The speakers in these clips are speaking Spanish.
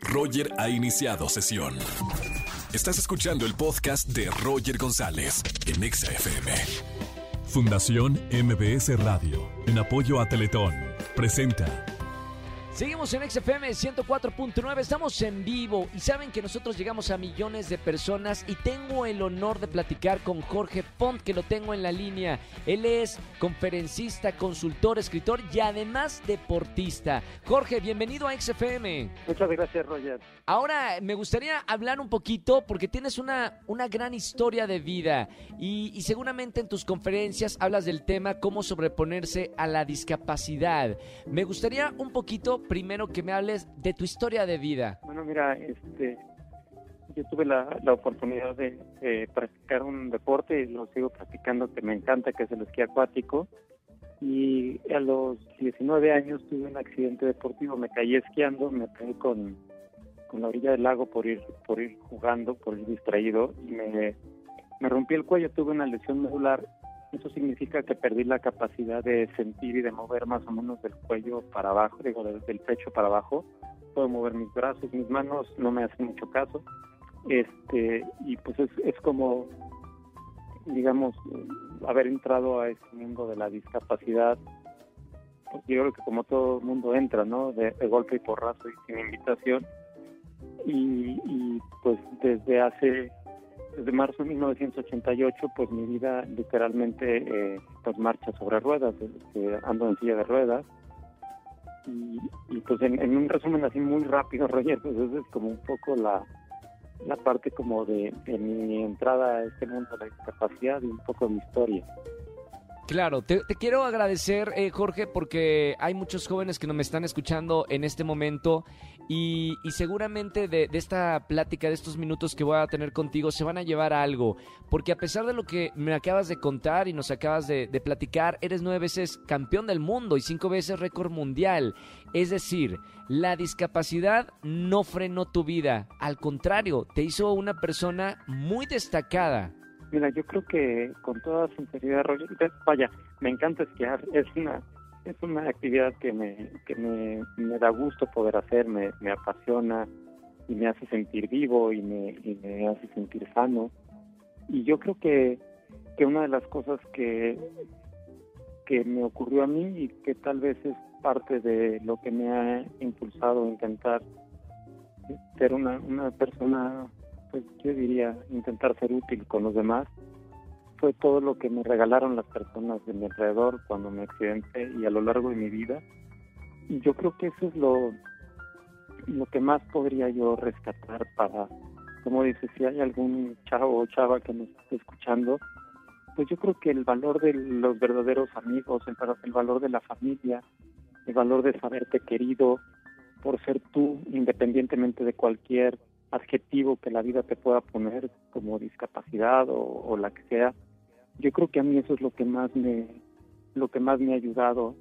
Roger ha iniciado sesión. Estás escuchando el podcast de Roger González en XFM. Fundación MBS Radio, en apoyo a Teletón, presenta Seguimos en XFM 104.9, estamos en vivo y saben que nosotros llegamos a millones de personas y tengo el honor de platicar con Jorge Font, que lo tengo en la línea. Él es conferencista, consultor, escritor y además deportista. Jorge, bienvenido a XFM. Muchas gracias, Roger. Ahora me gustaría hablar un poquito porque tienes una, una gran historia de vida y, y seguramente en tus conferencias hablas del tema cómo sobreponerse a la discapacidad. Me gustaría un poquito primero que me hables de tu historia de vida. Bueno, mira, este, yo tuve la, la oportunidad de practicar un deporte y lo sigo practicando que me encanta, que es el esquí acuático. Y a los 19 años tuve un accidente deportivo, me caí esquiando, me caí con, con la orilla del lago por ir por ir jugando, por ir distraído y me, me rompí el cuello, tuve una lesión medular eso significa que perdí la capacidad de sentir y de mover más o menos del cuello para abajo, digo, del pecho para abajo. Puedo mover mis brazos, mis manos, no me hacen mucho caso. Este, y pues es, es como, digamos, haber entrado a este mundo de la discapacidad. Pues yo creo que como todo mundo entra, ¿no? De, golpe y porrazo y sin invitación. Y, y pues desde hace desde marzo de 1988, pues mi vida literalmente eh, pues marcha sobre ruedas, este, ando en silla de ruedas. Y, pues en, un resumen así muy rápido, Roger, pues esa es como un poco la, la parte como de, de mi entrada a este mundo de la discapacidad y un poco de mi historia. Claro, te, quiero agradecer, eh, Jorge, porque hay muchos jóvenes que no me están escuchando en este momento y, seguramente de, esta plática, de estos minutos que voy a tener contigo, se van a llevar algo. Porque a pesar de lo que me acabas de contar y nos acabas de, de platicar, eres nueve veces campeón del mundo y cinco veces récord mundial. Es decir, la discapacidad no frenó tu vida, al contrario, te hizo una persona muy destacada. Mira, yo creo que con toda sinceridad, Roger, vaya, me encanta esquiar, es una es una actividad que me que me, me da gusto poder hacer, me, me apasiona y me hace sentir vivo y me, y me hace sentir sano. Y yo creo que, que una de las cosas que, que me ocurrió a mí y que tal vez es parte de lo que me ha impulsado a intentar ser una, una persona pues yo diría intentar ser útil con los demás. Fue todo lo que me regalaron las personas de mi alrededor cuando me accidenté y a lo largo de mi vida. Y yo creo que eso es lo lo que más podría yo rescatar para como dices si hay algún chavo o chava que me esté escuchando pues yo creo que el valor de los verdaderos amigos el, el valor de la familia el valor de saberte querido por ser tú independientemente de cualquier adjetivo que la vida te pueda poner como discapacidad o, la que sea yo creo que a mí eso es lo que más me lo que más me ha ayudado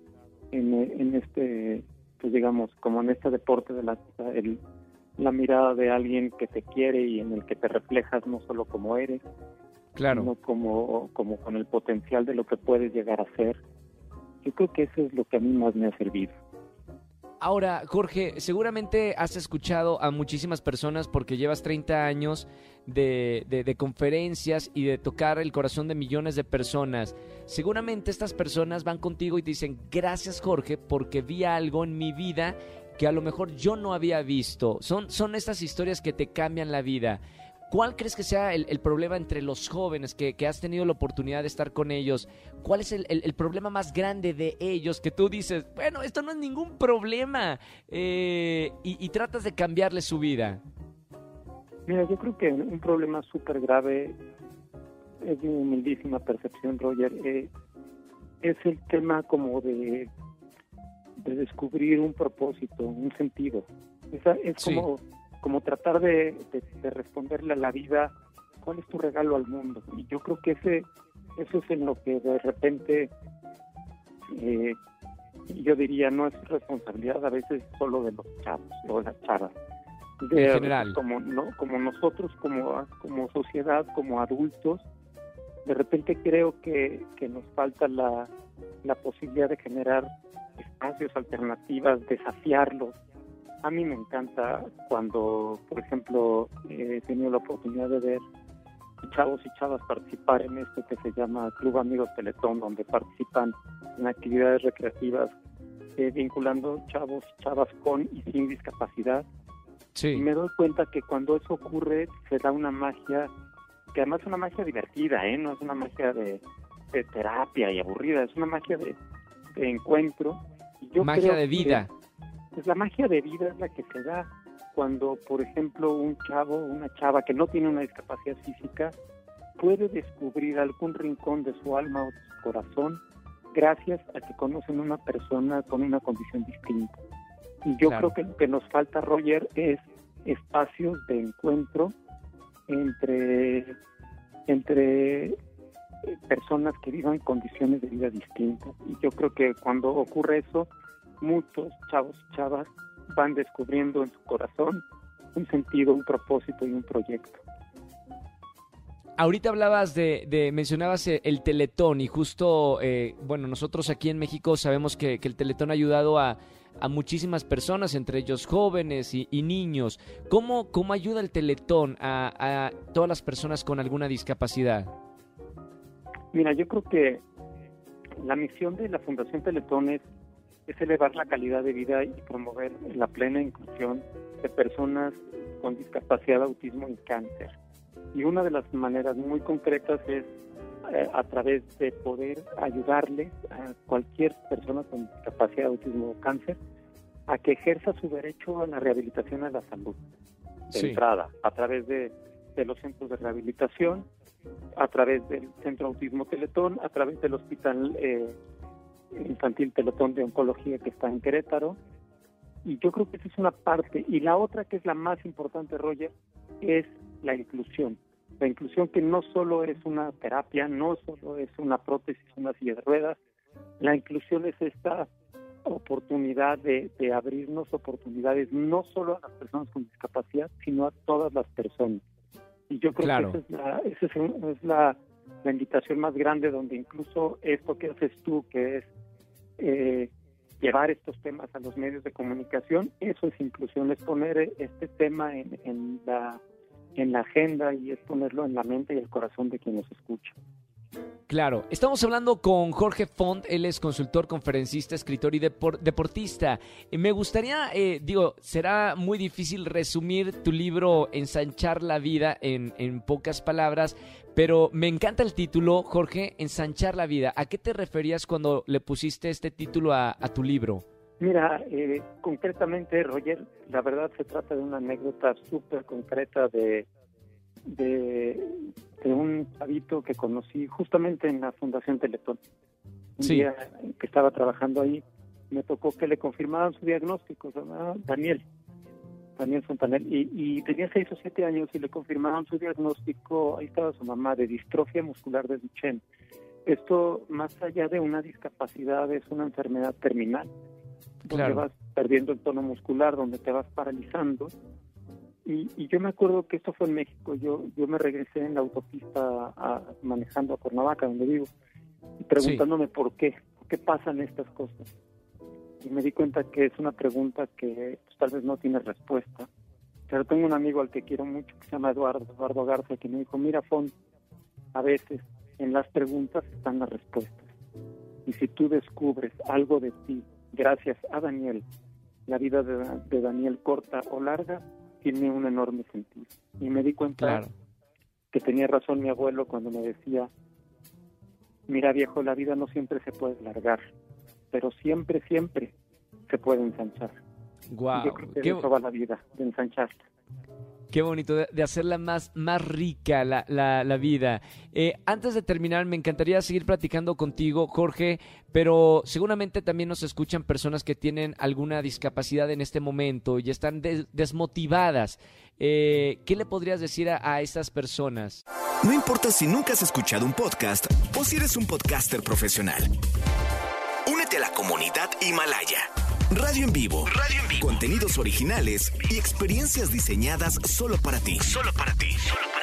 en, en este pues digamos como en este deporte de la el, la mirada de alguien que te quiere y en el que te reflejas no solo como eres claro. sino como como con el potencial de lo que puedes llegar a ser. Yo creo que eso es lo que a mí más me ha servido Ahora, Jorge, seguramente has escuchado a muchísimas personas porque llevas 30 años de, conferencias y de tocar el corazón de millones de personas. Seguramente estas personas van contigo y te dicen, gracias Jorge, porque vi algo en mi vida que a lo mejor yo no había visto. Son, son estas historias que te cambian la vida. ¿Cuál crees que sea el, problema entre los jóvenes que, has tenido la oportunidad de estar con ellos? ¿Cuál es el, problema más grande de ellos que tú dices, bueno, esto no es ningún problema eh, y, tratas de cambiarle su vida? Mira, yo creo que un problema súper grave es de humildísima percepción, Roger. Eh, es el tema como de, de descubrir un propósito, un sentido. Es, es como como tratar de, responderle a la vida cuál es tu regalo al mundo. Y yo creo que ese eso es en lo que de repente eh, yo diría no es responsabilidad a veces solo de los chavos o las chavas. De, en general. Como, ¿no? como nosotros, como, como sociedad, como adultos, de repente creo que, que nos falta la, la posibilidad de generar espacios, alternativas, desafiarlos, A mí me encanta cuando, por ejemplo, he tenido la oportunidad de ver chavos y chavas participar en esto que se llama Club Amigos Teletón, donde participan en actividades recreativas eh, vinculando chavos y chavas con y sin discapacidad. Sí. Y me doy cuenta que cuando eso ocurre se da una magia, que además es una magia divertida, ¿eh? no es una magia de, de terapia y aburrida, es una magia de, de encuentro. Y yo Magia creo de que- vida. Pues la magia de vida es la que se da cuando, por ejemplo, un chavo, una chava que no tiene una discapacidad física puede descubrir algún rincón de su alma o de su corazón gracias a que conocen una persona con una condición distinta. Y yo Claro. creo que lo que nos falta, Roger, es espacios de encuentro entre, entre eh, personas que vivan condiciones de vida distintas. Y yo creo que cuando ocurre eso, muchos chavos y chavas van descubriendo en su corazón un sentido, un propósito y un proyecto. Ahorita hablabas de, de- mencionabas eh, el Teletón y justo, eh, bueno, nosotros aquí en México sabemos que, que el Teletón ha ayudado a, a muchísimas personas, entre ellos jóvenes y, y niños. ¿Cómo, ¿Cómo ayuda el Teletón a, a todas las personas con alguna discapacidad? Mira, yo creo que la misión de la Fundación Teletón es, es elevar la calidad de vida y promover la plena inclusión de personas con discapacidad, autismo y cáncer. Y una de las maneras muy concretas es eh, a través de poder ayudarle a cualquier persona con discapacidad, autismo o cáncer a que ejerza su derecho a la rehabilitación a la salud de Sí. entrada, a través de, de los centros de rehabilitación, a través del Centro Autismo Teletón, a través del Hospital eh, Infantil Teletón de Oncología que está en Querétaro. Y yo creo que esa es una parte. Y la otra, que es la más importante, Roger, es la inclusión. La inclusión que no solo es una terapia, no solo es una prótesis, una silla de ruedas. La inclusión es esta oportunidad de, de abrirnos oportunidades no solo a las personas con discapacidad, sino a todas las personas. Y yo creo Claro. que esa es, la, esa es, un- es la, la invitación más grande donde incluso esto que haces tú, que es eh, llevar estos temas a los medios de comunicación, eso es inclusión, es poner este tema en, la en la agenda y es ponerlo en la mente y el corazón de quien nos escucha. Claro, estamos hablando con Jorge Font, él es consultor, conferencista, escritor y depor- deportista. Me gustaría, eh, digo, será muy difícil resumir tu libro Ensanchar la vida en, en pocas palabras, pero me encanta el título, Jorge, Ensanchar la vida. ¿A qué te referías cuando le pusiste este título a, a tu libro? Mira, eh, concretamente, Roger, la verdad se trata de una anécdota súper concreta de, de, de un chavito que conocí justamente en la Fundación Teletón. Un Sí. día que estaba trabajando ahí, me tocó que le confirmaran su diagnóstico, se llamaba Daniel, Daniel Fontanel, y, y tenía seis o siete años y le confirmaron su diagnóstico, ahí estaba su mamá, de distrofia muscular de Duchenne. Esto, más allá de una discapacidad, es una enfermedad terminal donde Claro. vas perdiendo el tono muscular, donde te vas paralizando. Y, y yo me acuerdo que esto fue en México. Yo yo me regresé en la autopista a- manejando a Cuernavaca, donde vivo, y preguntándome por qué, por qué pasan estas cosas. Y me di cuenta que es una pregunta que pues, tal vez no tiene respuesta. Pero tengo un amigo al que quiero mucho, que se llama Eduardo, Eduardo Garza, que me dijo, mira, Fon, a veces en las preguntas están las respuestas. Y si tú descubres algo de ti, gracias a Daniel, la vida de, de Daniel corta o larga, tiene un enorme sentido. Y me di cuenta Claro. que tenía razón mi abuelo cuando me decía, mira viejo, la vida no siempre se puede largar, pero siempre, siempre se puede ensanchar. Y Wow. yo creo que Qué, eso va la vida, de ensancharla. Qué bonito, de, hacerla más, más rica la, la, la vida. Eh, antes de terminar, me encantaría seguir platicando contigo, Jorge, pero seguramente también nos escuchan personas que tienen alguna discapacidad en este momento y están des- desmotivadas. Eh, ¿Qué le podrías decir a, a personas? No importa si nunca has escuchado un podcast o si eres un podcaster profesional. Únete a la comunidad Himalaya. Radio en vivo. Radio en vivo. Contenidos originales y experiencias diseñadas solo para ti. Solo para ti.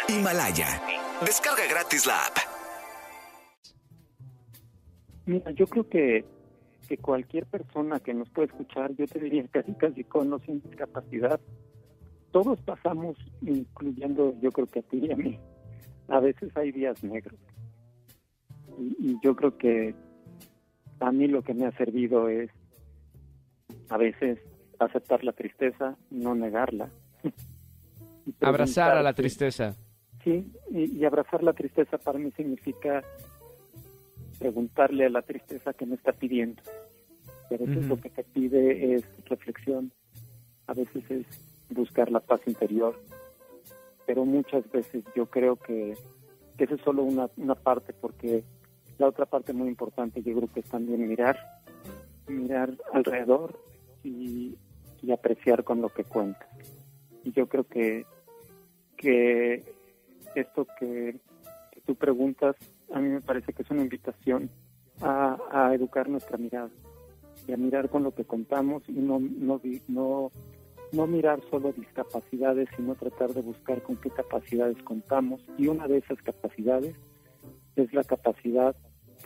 Himalaya. Descarga gratis la app. Mira, yo creo que que cualquier persona que nos puede escuchar, yo te diría casi casi con o sin discapacidad, todos pasamos, incluyendo yo creo que a ti y a mí, a veces hay días negros. Y, yo creo que a mí lo que me ha servido es a veces aceptar la tristeza, no negarla. Abrazar a la tristeza. Sí, y, abrazar la tristeza para mí significa preguntarle a la tristeza que me está pidiendo. Pero eso es lo que te pide es reflexión, a veces es buscar la paz interior, pero muchas veces yo creo que, esa es solo una, una parte, porque la otra parte muy importante yo creo que es también mirar, mirar alrededor y, apreciar con lo que cuenta. Y yo creo que, que esto que, tú preguntas, a mí me parece que es una invitación a, a educar nuestra mirada y a mirar con lo que contamos y no, no, no no mirar solo discapacidades, sino tratar de buscar con qué capacidades contamos. Y una de esas capacidades es la capacidad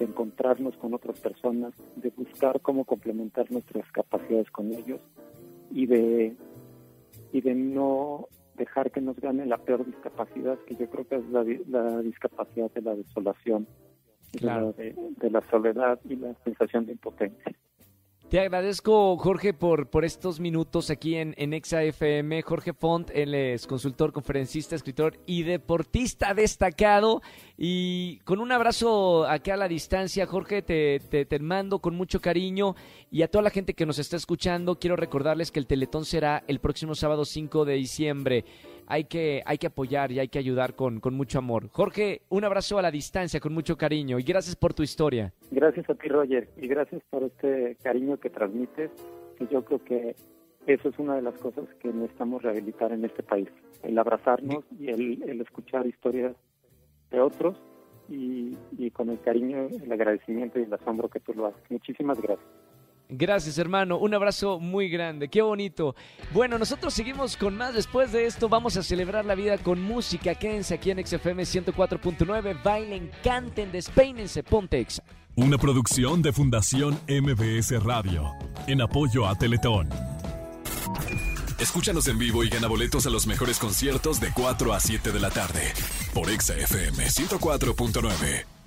de encontrarnos con otras personas, de buscar cómo complementar nuestras capacidades con ellos y de, y de no dejar que nos gane la peor discapacidad, que yo creo que es la, discapacidad de la desolación, de la soledad y la sensación de impotencia. Te agradezco, Jorge, por, por estos minutos aquí en, en FM. Jorge Font, él es consultor, conferencista, escritor y deportista destacado. Y con un abrazo acá a la distancia, Jorge, te, te, te, mando con mucho cariño. Y a toda la gente que nos está escuchando, quiero recordarles que el Teletón será el próximo sábado 5 de diciembre hay que, hay que apoyar y hay que ayudar con, con mucho amor. Jorge, un abrazo a la distancia, con mucho cariño y gracias por tu historia. Gracias a ti, Roger, y gracias por este cariño que transmites, y yo creo que eso es una de las cosas que necesitamos rehabilitar en este país, el abrazarnos y el, el escuchar historias de otros y, y con el cariño, el agradecimiento y el asombro que tú lo haces. Muchísimas gracias. Gracias, hermano. Un abrazo muy grande. Qué bonito. Bueno, nosotros seguimos con más. Después de esto, vamos a celebrar la vida con música. Quédense aquí en XFM 104.9. Bailen, canten, despeínense. Pontex. Una producción de Fundación MBS Radio. En apoyo a Teletón. Escúchanos en vivo y gana boletos a los mejores conciertos de 4 a 7 de la tarde. Por XFM 104.9.